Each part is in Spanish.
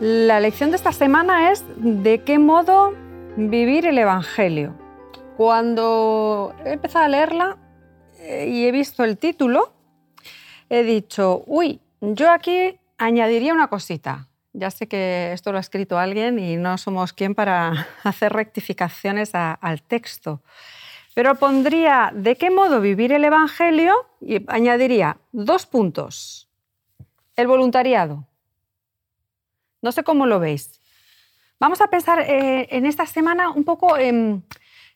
La lección de esta semana es de qué modo vivir el Evangelio. Cuando he empezado a leerla eh, y he visto el título, he dicho, uy, yo aquí añadiría una cosita. Ya sé que esto lo ha escrito alguien y no somos quien para hacer rectificaciones al texto. Pero pondría de qué modo vivir el Evangelio y añadiría dos puntos. El voluntariado no sé cómo lo veis. Vamos a pensar eh, en esta semana un poco en,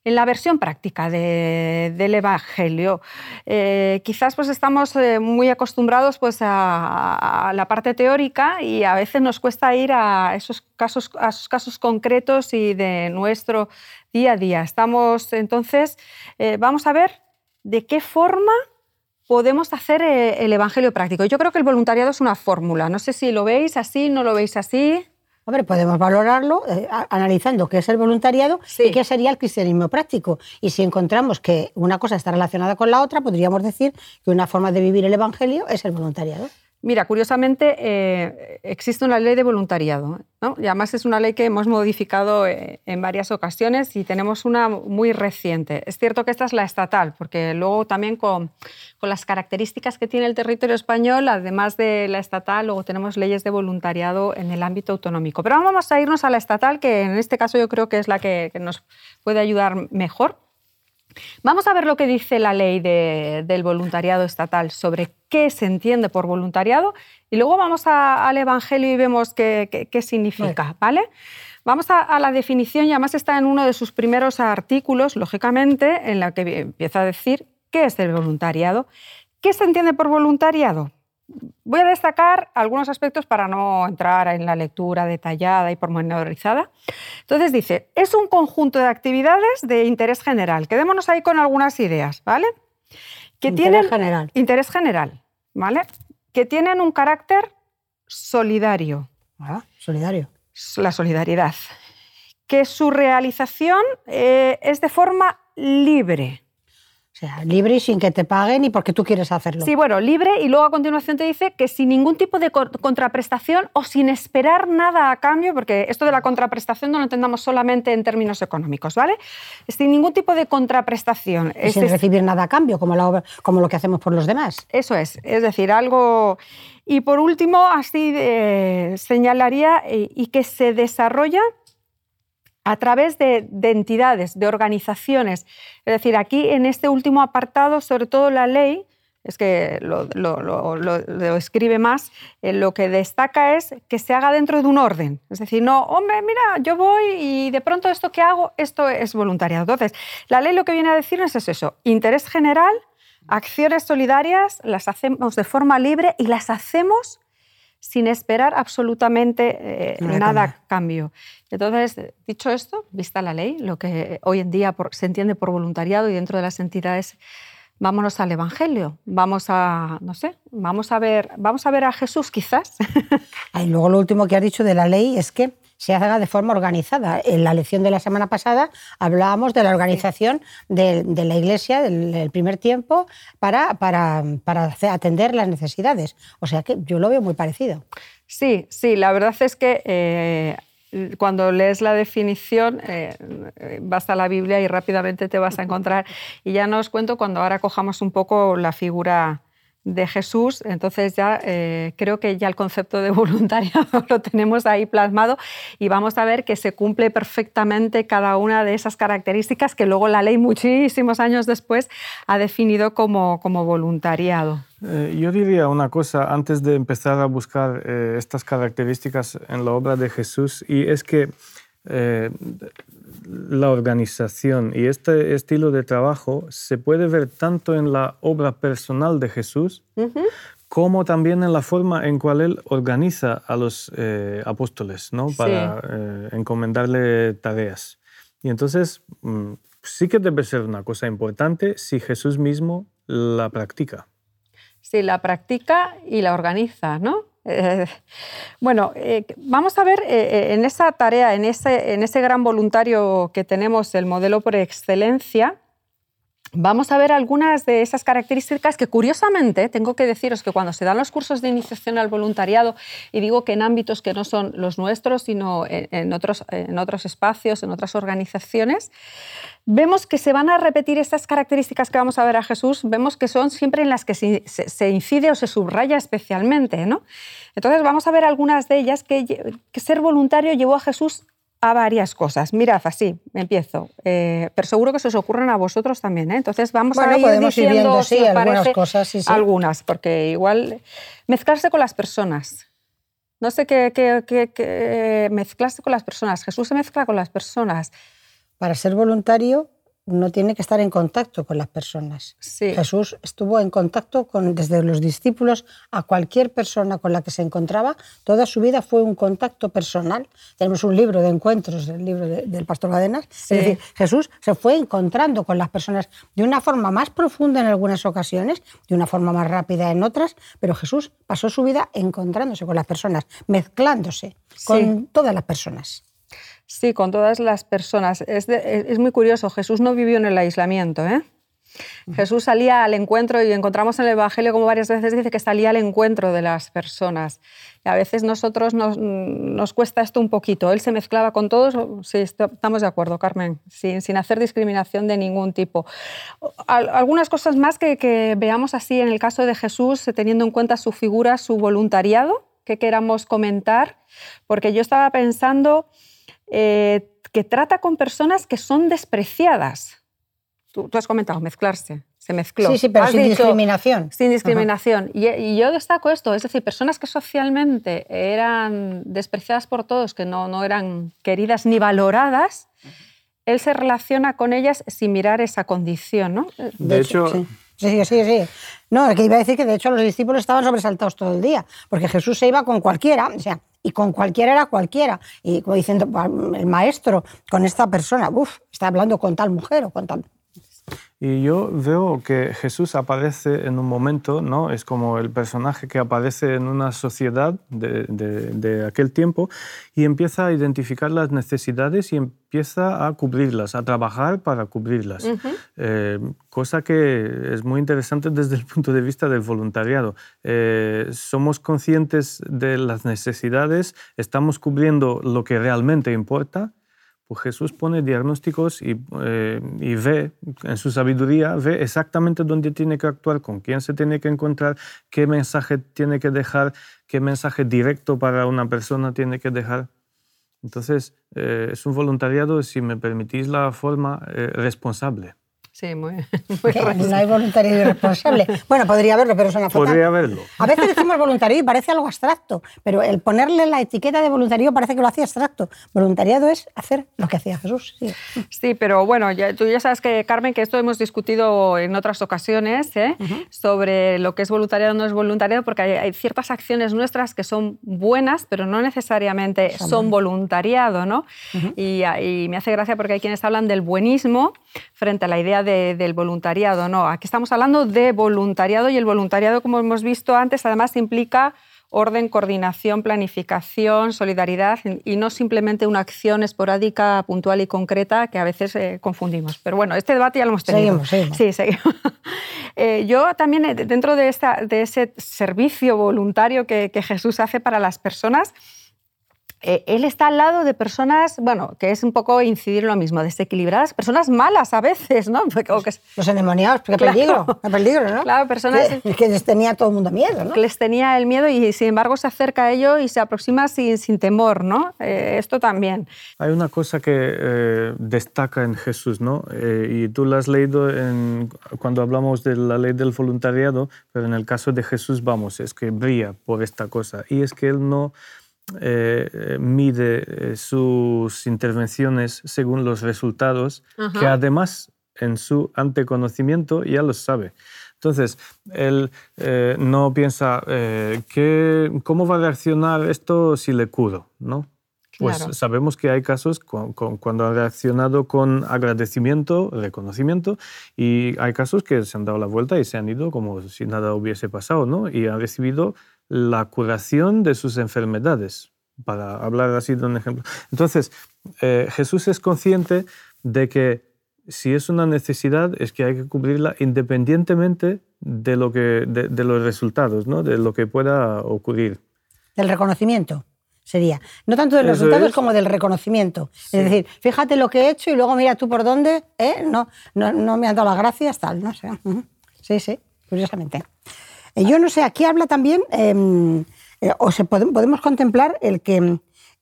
la versión práctica del Evangelio. Eh, quizás pues estamos eh, muy acostumbrados pues, a, la parte teórica y a veces nos cuesta ir a esos casos, a esos casos concretos y de nuestro día a día. Estamos entonces, vamos a ver de qué forma podemos hacer eh, el Evangelio práctico. Yo creo que el voluntariado es una fórmula. No sé si lo veis así, no lo veis así. Hombre, podemos valorarlo eh, analizando qué es el voluntariado y qué sería el cristianismo práctico. Y si encontramos que una cosa está relacionada con la otra, podríamos decir que una forma de vivir el Evangelio es el voluntariado. Mira, curiosamente eh, existe una ley de voluntariado, ¿no? y además es una ley que hemos modificado eh, en varias ocasiones y tenemos una muy reciente. Es cierto que esta es la estatal, porque luego también con, con, las características que tiene el territorio español, además de la estatal, luego tenemos leyes de voluntariado en el ámbito autonómico. Pero vamos a irnos a la estatal, que en este caso yo creo que es la que, que nos puede ayudar mejor. Vamos a ver lo que dice la ley del voluntariado estatal sobre qué se entiende por voluntariado y luego vamos al Evangelio y vemos qué, significa, ¿vale? Vamos a, la definición y además está en uno de sus primeros artículos, lógicamente, en la que empieza a decir qué es el voluntariado. ¿Qué se entiende por voluntariado? Voy a destacar algunos aspectos para no entrar en la lectura detallada y pormenorizada. Entonces dice, es un conjunto de actividades de interés general. Quedémonos ahí con algunas ideas, ¿vale? Que interés tienen, general. Interés general, ¿vale? Que tienen un carácter solidario. Ah, solidario. La solidaridad. Que su realización eh, es de forma libre. O sea, libre y sin que te paguen y porque tú quieres hacerlo. Sí, bueno, libre y luego a continuación te dice que sin ningún tipo de contraprestación o sin esperar nada a cambio, porque esto de la contraprestación no lo entendamos solamente en términos económicos, ¿vale? Sin ningún tipo de contraprestación. Y sin recibir nada a cambio, como, como lo que hacemos por los demás. Eso es, es decir, algo... Y por último, así eh, señalaría eh, y que se desarrolla a través de, entidades, de organizaciones. Es decir, aquí en este último apartado, sobre todo la ley, es que lo, escribe más, eh, lo que destaca es que se haga dentro de un orden. Es decir, no, hombre, mira, yo voy y de pronto esto que hago, esto es voluntariado. Entonces, la ley lo que viene a decirnos es eso, interés general, acciones solidarias, las hacemos de forma libre y las hacemos sin esperar absolutamente eh, nada a cambio. Entonces, dicho esto, vista la ley, lo que hoy en día se entiende por voluntariado y dentro de las entidades, vámonos al Evangelio, vamos a, no sé, vamos a ver, vamos a ver a Jesús quizás. y luego lo último que has dicho de la ley es que se haga de forma organizada. En la lección de la semana pasada hablábamos de la organización de, la Iglesia del, primer tiempo para, para, para, atender las necesidades. O sea que yo lo veo muy parecido. Sí, sí, la verdad es que eh, cuando lees la definición, eh, vas a la Biblia y rápidamente te vas a encontrar. Y ya no os cuento cuando ahora cojamos un poco la figura de Jesús, entonces ya eh, creo que ya el concepto de voluntariado lo tenemos ahí plasmado y vamos a ver que se cumple perfectamente cada una de esas características que luego la ley muchísimos años después ha definido como, como voluntariado. Eh, yo diría una cosa antes de empezar a buscar eh, estas características en la obra de Jesús y es que la organización y este estilo de trabajo se puede ver tanto en la obra personal de Jesús como también en la forma en cual él organiza a los eh, apóstoles ¿no? para eh, encomendarle tareas. Y entonces mm, sí que debe ser una cosa importante si Jesús mismo la practica. Sí, la practica y la organiza, ¿no? Eh, bueno, eh, vamos a ver eh, en esa tarea, en ese, en ese gran voluntario que tenemos, el modelo por excelencia, Vamos a ver algunas de esas características que curiosamente tengo que deciros que cuando se dan los cursos de iniciación al voluntariado, y digo que en ámbitos que no son los nuestros, sino en, otros, en otros espacios, en otras organizaciones, vemos que se van a repetir estas características que vamos a ver a Jesús, vemos que son siempre en las que se, incide o se subraya especialmente. ¿no? Entonces vamos a ver algunas de ellas que, que ser voluntario llevó a Jesús a varias cosas. Mirad, así, empiezo. Eh, pero seguro que se os ocurren a vosotros también. ¿eh? Entonces vamos a ir diciendo sí, algunas cosas. Sí, Algunas, porque igual mezclarse con las personas. No sé qué, qué, qué, mezclarse con las personas. Jesús se mezcla con las personas. Para ser voluntario no tiene que estar en contacto con las personas. Jesús estuvo en contacto con, desde los discípulos a cualquier persona con la que se encontraba. Toda su vida fue un contacto personal. Tenemos un libro de encuentros, el libro del pastor Badenas. Es decir, Jesús se fue encontrando con las personas de una forma más profunda en algunas ocasiones, de una forma más rápida en otras, pero Jesús pasó su vida encontrándose con las personas, mezclándose con todas las personas. Sí, con todas las personas. Es, muy curioso, Jesús no vivió en el aislamiento. ¿eh? Jesús salía al encuentro y encontramos en el Evangelio como varias veces dice que salía al encuentro de las personas. Y a veces nosotros nos, cuesta esto un poquito. Él se mezclaba con todos, sí, estamos de acuerdo, Carmen, sin, sin hacer discriminación de ningún tipo. Algunas cosas más que, que veamos así en el caso de Jesús, teniendo en cuenta su figura, su voluntariado, que queramos comentar, porque yo estaba pensando eh, que trata con personas que son despreciadas. Tú, has comentado mezclarse, se mezcló. Sí, sí, pero sin discriminación. Sin discriminación. Y, yo destaco esto, es decir, personas que socialmente eran despreciadas por todos, que no, no eran queridas ni valoradas, él se relaciona con ellas sin mirar esa condición, ¿no? De, hecho... Sí. Sí, sí, sí. No, que iba a decir que de hecho los discípulos estaban sobresaltados todo el día, porque Jesús se iba con cualquiera, o sea, y con cualquiera era cualquiera. Y como diciendo, el maestro con esta persona, uff, está hablando con tal mujer o con tal y yo veo que Jesús aparece en un momento, ¿no? Es como el personaje que aparece en una sociedad de, de, aquel tiempo y empieza a identificar las necesidades y empieza a cubrirlas, a trabajar para cubrirlas. Eh, cosa que es muy interesante desde el punto de vista del voluntariado. Eh, somos conscientes de las necesidades, estamos cubriendo lo que realmente importa pues Jesús pone diagnósticos eh, y, ve, en su sabiduría, ve exactamente dónde tiene que actuar, con quién se tiene que encontrar, qué mensaje tiene que dejar, qué mensaje directo para una persona tiene que dejar. Entonces, eh, es un voluntariado, si me permitís la forma, eh, responsable. Sí, muy, No hay voluntario irresponsable. Bueno, podría haberlo, pero una fatal. Podría haberlo. A veces decimos voluntario y parece algo abstracto, pero el ponerle la etiqueta de voluntario parece que lo hacía abstracto. Voluntariado es hacer lo que hacía Jesús. Sí, pero bueno, ya, tú ya sabes que, Carmen, que esto hemos discutido en otras ocasiones ¿eh? sobre lo que es voluntariado o no es voluntariado, porque hay, ciertas acciones nuestras que son buenas, pero no necesariamente son, voluntariado, ¿no? y, y me hace gracia porque hay quienes hablan del buenismo frente a la idea del voluntariado. No, aquí estamos hablando de voluntariado y el voluntariado, como hemos visto antes, además implica orden, coordinación, planificación, solidaridad y no simplemente una acción esporádica, puntual y concreta que a veces eh, confundimos. Pero bueno, este debate ya lo hemos tenido. Seguimos, Sí, seguimos. Eh, yo también, eh, dentro de, esta, de ese servicio voluntario que, que Jesús hace para las personas, eh, él está al lado de personas, bueno, que es un poco incidir en lo mismo, desequilibradas, personas malas a veces, ¿no? Los endemoniados, qué peligro, qué peligro, ¿no? Claro, personas... Que, que, les tenía todo el mundo miedo, ¿no? Que les tenía el miedo y sin embargo se acerca a ello y se aproxima sin, sin temor, ¿no? Eh, esto también. Hay una cosa que eh, destaca en Jesús, ¿no? y tú la has leído en, cuando hablamos de la ley del voluntariado, pero en el caso de Jesús, vamos, es que brilla por esta cosa. Y es que él no eh, mide eh, sus intervenciones según los resultados, que además en su anteconocimiento ya los sabe. Entonces, él eh, no piensa, ¿cómo va a reaccionar esto si le curo? ¿no? Pues sabemos que hay casos cuando ha reaccionado con agradecimiento, reconocimiento, y hay casos que se han dado la vuelta y se han ido como si nada hubiese pasado, ¿no? Y han recibido la curación de sus enfermedades, para hablar así de un ejemplo. Entonces, eh, Jesús es consciente de que si es una necesidad es que hay que cubrirla independientemente de, lo que, de, los resultados, ¿no? de lo que pueda ocurrir. Del reconocimiento sería. No tanto de los resultados como del reconocimiento. Es decir, fíjate lo que he hecho y luego mira tú por dónde, ¿eh? no, no, no me han dado las gracias, tal, no sé. Sí, sí, curiosamente. Eh, yo no sé, aquí habla también, em, eh, o se podemos contemplar el que,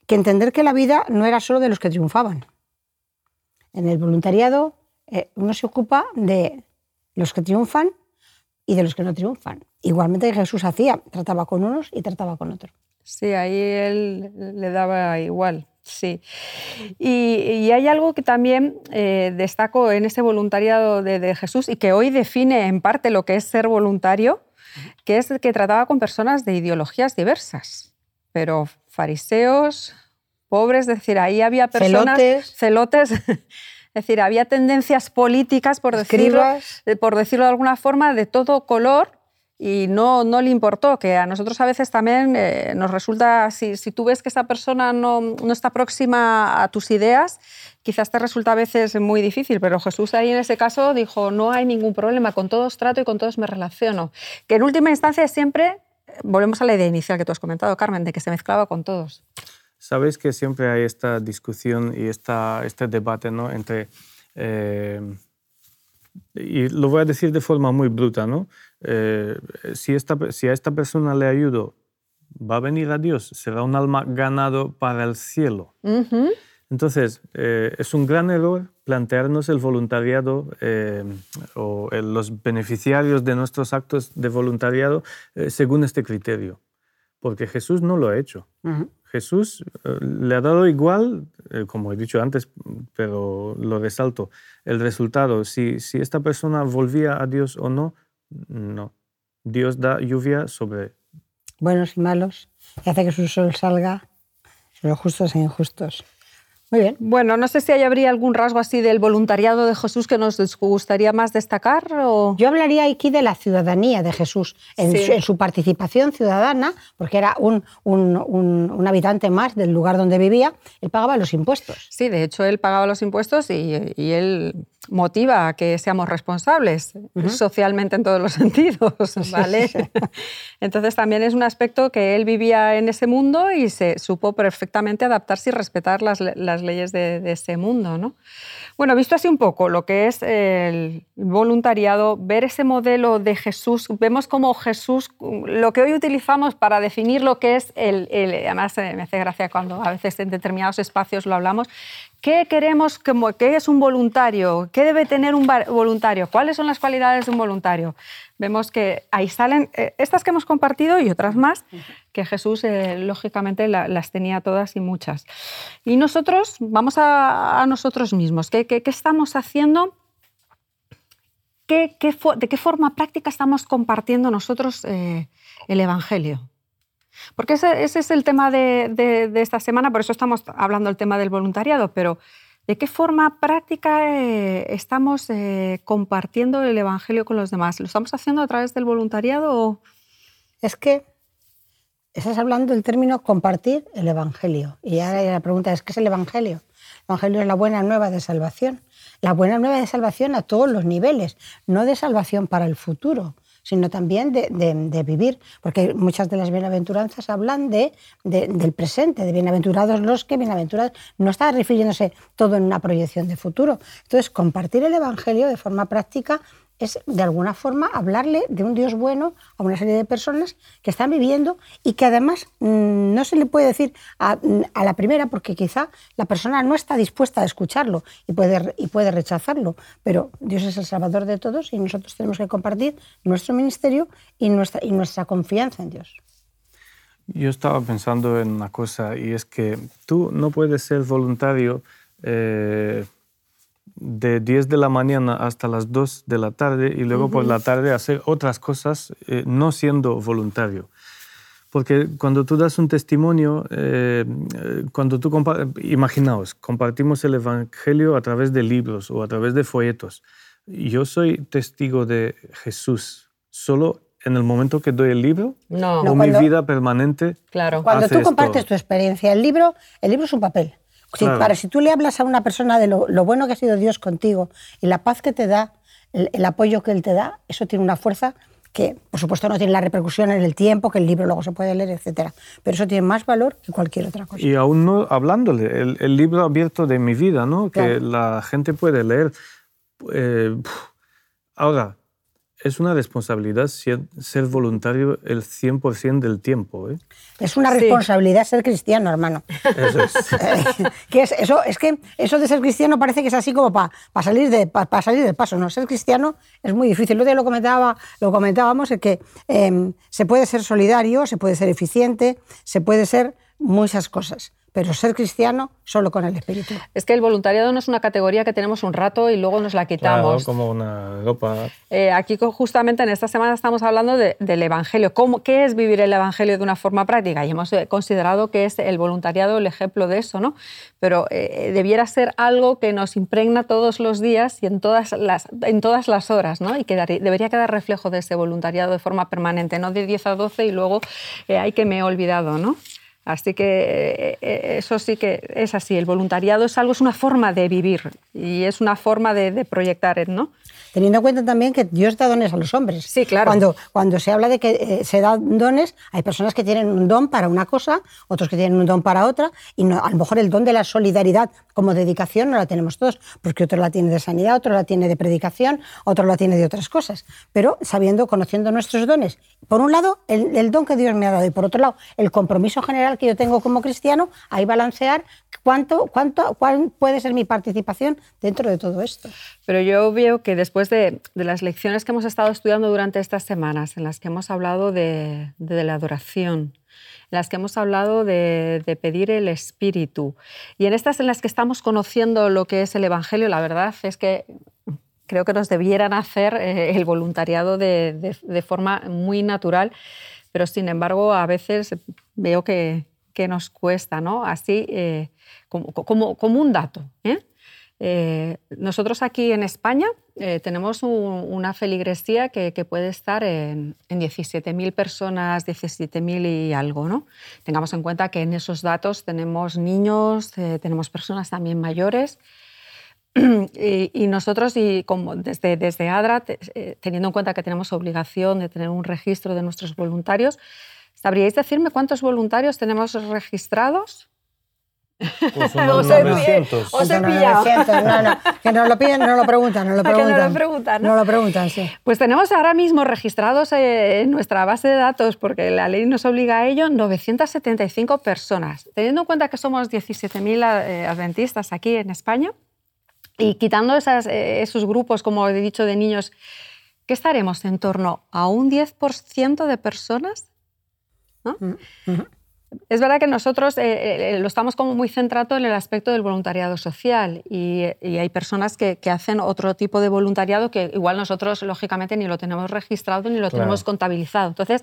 entender que la vida no era solo de los que triunfaban. En el voluntariado eh, uno se ocupa de los que triunfan y de los que no triunfan. Igualmente Jesús hacía, trataba con unos y trataba con otros. Sí, ahí él le daba igual. Sí. Y, hay algo que también destaco en ese voluntariado de, de, Jesús y que hoy define en parte lo que es ser voluntario, que es que trataba con personas de ideologías diversas, pero fariseos, pobres, es decir, ahí había personas celotes, es decir, había tendencias políticas, por decirlo, por decirlo de alguna forma, de todo color y no, no le importó, que a nosotros a veces también eh, nos resulta, si, si, tú ves que esa persona no, no, está próxima a tus ideas, quizás te resulta a veces muy difícil, pero Jesús ahí en ese caso dijo, no hay ningún problema, con todos trato y con todos me relaciono. Que en última instancia siempre, volvemos a la idea inicial que tú has comentado, Carmen, de que se mezclaba con todos. Sabéis que siempre hay esta discusión y esta, este debate ¿no? entre... Eh, y lo voy a decir de forma muy bruta, ¿no? Eh, si, esta, si a esta persona le ayudo, va a venir a Dios, será un alma ganado para el cielo. Entonces, eh, es un gran error plantearnos el voluntariado eh, o los beneficiarios de nuestros actos de voluntariado según este criterio, porque Jesús no lo ha hecho. Jesús le ha dado igual, como he dicho antes, pero lo resalto, el resultado, si, si esta persona volvía a Dios o no, no. Dios da lluvia sobre... Buenos y malos, y hace que su sol salga sobre justos e injustos. Muy bien. Bueno, no sé si hay, habría algún rasgo así del voluntariado de Jesús que nos gustaría más destacar. O... Yo hablaría aquí de la ciudadanía de Jesús, en, su, participación ciudadana, porque era un, un, habitante más del lugar donde vivía, él pagaba los impuestos. Sí, de hecho él pagaba los impuestos y, y él motiva a que seamos responsables socialmente en todos los sentidos, ¿vale? Entonces también es un aspecto que él vivía en ese mundo y se supo perfectamente adaptarse y respetar las, las leyes de, de, ese mundo, ¿no? Bueno, visto así un poco lo que es el voluntariado, ver ese modelo de Jesús, vemos como Jesús, lo que hoy utilizamos para definir lo que es el, el además me hace gracia cuando a veces en determinados espacios lo hablamos, ¿Qué queremos, qué es un voluntario? ¿Qué debe tener un voluntario? ¿Cuáles son las cualidades de un voluntario? Vemos que ahí salen eh, estas que hemos compartido y otras más, que Jesús eh, lógicamente las tenía todas y muchas. Y nosotros, vamos a, nosotros mismos, ¿qué, estamos haciendo? ¿Qué, ¿De qué forma práctica estamos compartiendo nosotros eh, el Evangelio? Porque ese, es el tema de, esta semana, por eso estamos hablando del tema del voluntariado, pero ¿de qué forma práctica eh, estamos eh, compartiendo el Evangelio con los demás? ¿Lo estamos haciendo a través del voluntariado? Es que estás hablando del término compartir el Evangelio. Y ahora la pregunta es, ¿qué es el Evangelio? El Evangelio es la buena nueva de salvación. La buena nueva de salvación a todos los niveles, no de salvación para el futuro, sino también de, vivir, porque muchas de las bienaventuranzas hablan de, del presente, de bienaventurados los que bienaventurados, no está refiriéndose todo en una proyección de futuro. Entonces, compartir el Evangelio de forma práctica es de alguna forma hablarle de un Dios bueno a una serie de personas que están viviendo y que además mm, no se le puede decir a, la primera porque quizá la persona no está dispuesta a escucharlo y puede, y puede rechazarlo, pero Dios es el Salvador de todos y nosotros tenemos que compartir nuestro ministerio y nuestra, y nuestra confianza en Dios. Yo estaba pensando en una cosa y es que tú no puedes ser voluntario. Eh, de 10 de la mañana hasta las 2 de la tarde y luego por la tarde hacer otras cosas eh, no siendo voluntario. Porque cuando tú das un testimonio, eh, cuando tú, imaginaos, compartimos el Evangelio a través de libros o a través de folletos. Yo soy testigo de Jesús solo en el momento que doy el libro no. o mi vida permanente. Claro. Cuando tú compartes tu experiencia, el libro, el libro es un papel. Si, para, si tú le hablas a una persona de lo, bueno que ha sido Dios contigo y la paz que te da, el, apoyo que Él te da, eso tiene una fuerza que, por supuesto, no tiene la repercusión en el tiempo, que el libro luego se puede leer, etc. Pero eso tiene más valor que cualquier otra cosa. Y aún no hablándole, el, libro abierto de mi vida, ¿no? que la gente puede leer. Eh, ahora, es una responsabilidad ser, voluntario el 100% del tiempo. ¿eh? Es una responsabilidad ser cristiano, hermano. Eso es. que es, eso, es que eso de ser cristiano parece que es así como para salir, de, salir del paso. No, ser cristiano es muy difícil. Lo, lo, comentaba, lo comentábamos, es que em, se puede ser solidario, se puede ser eficiente, se puede ser muchas cosas pero ser cristiano solo con el Espíritu. Es que el voluntariado no es una categoría que tenemos un rato y luego nos la quitamos. Claro, como una ropa. Eh, aquí justamente en esta semana estamos hablando del Evangelio. ¿Cómo, ¿Qué es vivir el Evangelio de una forma práctica? Y hemos eh, considerado que es el voluntariado el ejemplo de eso, ¿no? Pero eh, debiera ser algo que nos impregna todos los días y en todas las, en todas las horas, ¿no? Y que debería quedar reflejo de ese voluntariado de forma permanente, no de 10 a 12 y luego hay que me he olvidado, ¿no? Así que eh, eso sí que es así. El voluntariado es algo, es una forma de vivir y es una forma de, de proyectar, ¿no? Teniendo en cuenta también que Dios da dones a los hombres. Sí, claro. Cuando, cuando se habla de que eh, se dan dones, hay personas que tienen un don para una cosa, otros que tienen un don para otra, y no, a lo mejor el don de la solidaridad como dedicación no la tenemos todos, porque otro la tiene de sanidad, otro la tiene de predicación, otro la tiene de otras cosas. Pero sabiendo, conociendo nuestros dones, por un lado, el, don que Dios me ha dado, y por otro lado, el compromiso general que yo tengo como cristiano, ahí balancear cuánto, cuánto, cuál puede ser mi participación dentro de todo esto. Pero yo veo que después de, las lecciones que hemos estado estudiando durante estas semanas, en las que hemos hablado de, la adoración, en las que hemos hablado de, pedir el Espíritu, y en estas en las que estamos conociendo lo que es el Evangelio, la verdad es que creo que nos debieran hacer eh, el voluntariado de, forma muy natural, pero sin embargo a veces veo que, nos cuesta, ¿no? Así eh, como, como, un dato. ¿eh? Eh, nosotros aquí en España eh, tenemos una feligresía que, puede estar en, 17.000 personas, 17.000 y algo. ¿no? Tengamos en cuenta que en esos datos tenemos niños, eh, tenemos personas también mayores. Y, nosotros, y como desde, desde ADRA, teniendo en cuenta que tenemos obligación de tener un registro de nuestros voluntarios, ¿sabríais decirme cuántos voluntarios tenemos registrados? Pues unos 900. Os he pillado. No, no, que nos lo piden, no lo preguntan, no lo preguntan. no lo preguntan, ¿no? lo preguntan, sí. Pues tenemos ahora mismo registrados eh, en nuestra base de datos, porque la ley nos obliga a ello, 975 personas. Teniendo en cuenta que somos 17.000 eh, adventistas aquí en España, y quitando esas, eh, esos grupos, como he dicho, de niños, ¿qué estaremos en torno a un 10% de personas? ¿no? Mm, es verdad que nosotros eh, eh, lo estamos como muy centrado en el aspecto del voluntariado social y, hay personas que, hacen otro tipo de voluntariado que igual nosotros, lógicamente, ni lo tenemos registrado ni lo tenemos contabilizado. Entonces,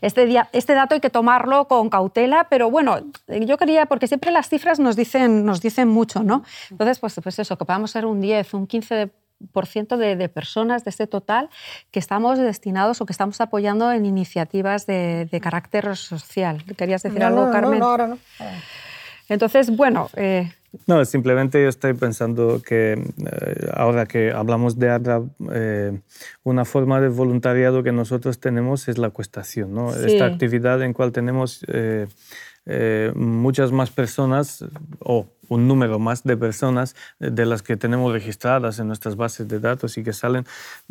este, día, este dato hay que tomarlo con cautela, pero bueno, yo quería, porque siempre las cifras nos dicen, nos dicen mucho, ¿no? Entonces, pues, pues eso, que podamos ser un 10, un 15 por ciento de, personas de este total que estamos destinados o que estamos apoyando en iniciativas de, carácter social. ¿Querías decir algo, Carmen? No, ahora no. Entonces, bueno, eh, No, simplemente yo estoy pensando que eh, ahora que hablamos de ADRA, eh, una forma de voluntariado que nosotros tenemos es la cuestación, ¿no? Esta actividad en cual tenemos eh, muchas más personas o un número más de personas de las que tenemos registradas en nuestras bases de datos y que salen.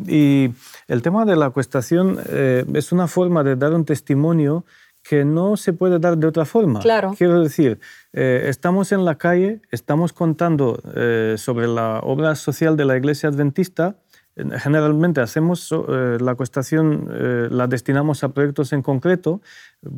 Y el tema de la cuestación es una forma de dar un testimonio que no se puede dar de otra forma. Claro. Quiero decir, eh, estamos en la calle, estamos contando eh, sobre la obra social de la Iglesia Adventista. Generalmente hacemos eh, la cuestación, la destinamos a proyectos en concreto,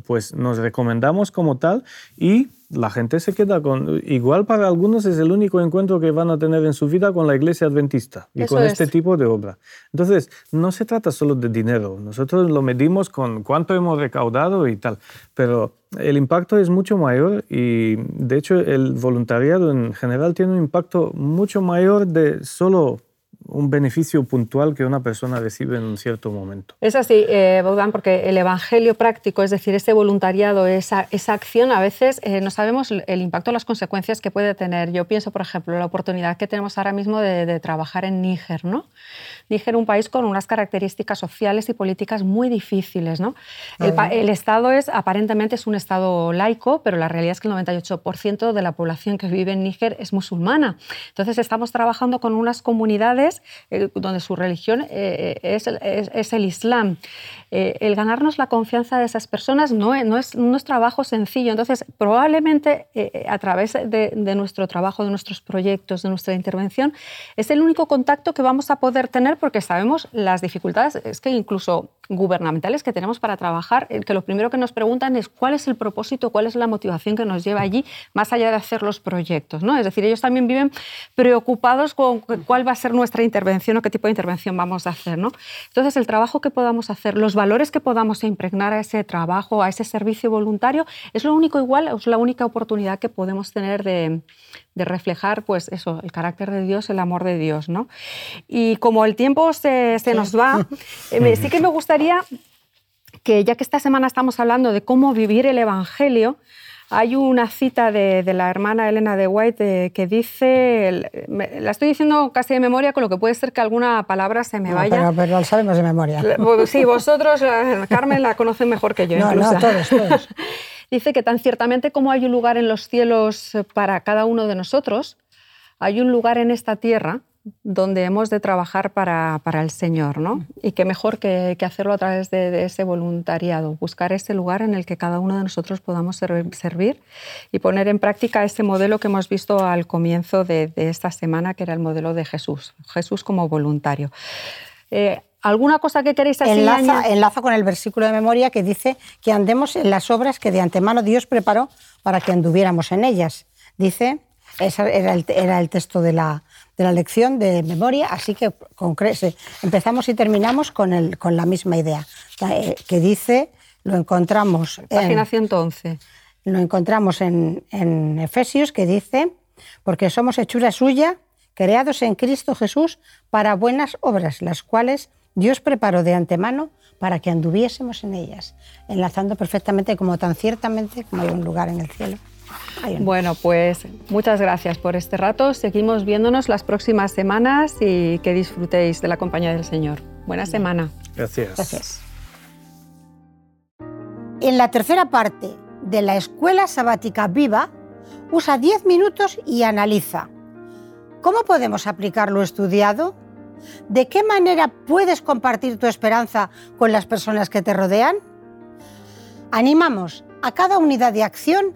pues nos recomendamos como tal y la gente se queda con... Igual para algunos es el único encuentro que van a tener en su vida con la iglesia adventista y con este tipo de obra. Entonces, no se trata solo de dinero, nosotros lo medimos con cuánto hemos recaudado y tal, pero el impacto es mucho mayor y de hecho el voluntariado en general tiene un impacto mucho mayor de solo un beneficio puntual que una persona recibe en un cierto momento. Es así, eh, porque el evangelio práctico, es decir, ese voluntariado, esa, esa acción, a veces eh, no sabemos el impacto, las consecuencias que puede tener. Yo pienso, por ejemplo, la oportunidad que tenemos ahora mismo de, trabajar en Níger, ¿no? Níger, un país con unas características sociales y políticas muy difíciles, ¿no? El, el, Estado es, aparentemente, es un Estado laico, pero la realidad es que el 98% de la población que vive en Níger es musulmana. Entonces, estamos trabajando con unas comunidades eh, donde su religión eh, eh, es, el Islam. el ganarnos la confianza de esas personas no, no, es, no es trabajo sencillo. Entonces, probablemente a través de, nuestro trabajo, de nuestros proyectos, de nuestra intervención, es el único contacto que vamos a poder tener porque sabemos las dificultades, es que incluso gubernamentales que tenemos para trabajar, que lo primero que nos preguntan es cuál es el propósito, cuál es la motivación que nos lleva allí, más allá de hacer los proyectos. ¿no? Es decir, ellos también viven preocupados con cuál va a ser nuestra intervención o qué tipo de intervención vamos a hacer. ¿no? Entonces, el trabajo que podamos hacer, los valores que podamos impregnar a ese trabajo, a ese servicio voluntario, es lo único igual, es la única oportunidad que podemos tener de, reflejar pues eso, el carácter de Dios, el amor de Dios. ¿no? Y como el tiempo se, nos va, eh, sí que me gustaría que ya que esta semana estamos hablando de cómo vivir el Evangelio, hay una cita de, la hermana Elena de White eh, que dice, la estoy diciendo casi de memoria, con lo que puede ser que alguna palabra se me vaya. Pero, pero, lo sabemos de memoria. Sí, vosotros, Carmen, la conocen mejor que yo. No, no, todos, todos. dice que tan ciertamente como hay un lugar en los cielos para cada uno de nosotros, hay un lugar en esta tierra donde hemos de trabajar para, el Señor, ¿no? Y qué mejor que, hacerlo a través de, ese voluntariado, buscar ese lugar en el que cada uno de nosotros podamos servir, y poner en práctica ese modelo que hemos visto al comienzo de, esta semana, que era el modelo de Jesús, Jesús como voluntario. Eh, ¿Alguna cosa que queréis así enlaza, enlaza con el versículo de memoria que dice que andemos en las obras que de antemano Dios preparó para que anduviéramos en ellas. Dice, ese era el texto de la, de la lección de memoria, así que empezamos y terminamos con, el, con la misma idea, eh, que dice, lo encontramos... Página 111. Lo encontramos en, en Efesios, que dice, porque somos hechura suya, creados en Cristo Jesús para buenas obras, las cuales Dios preparó de antemano para que anduviésemos en ellas, enlazando perfectamente como tan ciertamente como hay un lugar en el cielo bueno, pues muchas gracias por este rato. Seguimos viéndonos las próximas semanas y que disfrutéis de la compañía del Señor. Buena semana. Gracias. Gracias. En la tercera parte de la Escuela Sabática Viva, usa 10 minutos y analiza. ¿Cómo podemos aplicar lo estudiado? ¿De qué manera puedes compartir tu esperanza con las personas que te rodean? Animamos a cada unidad de acción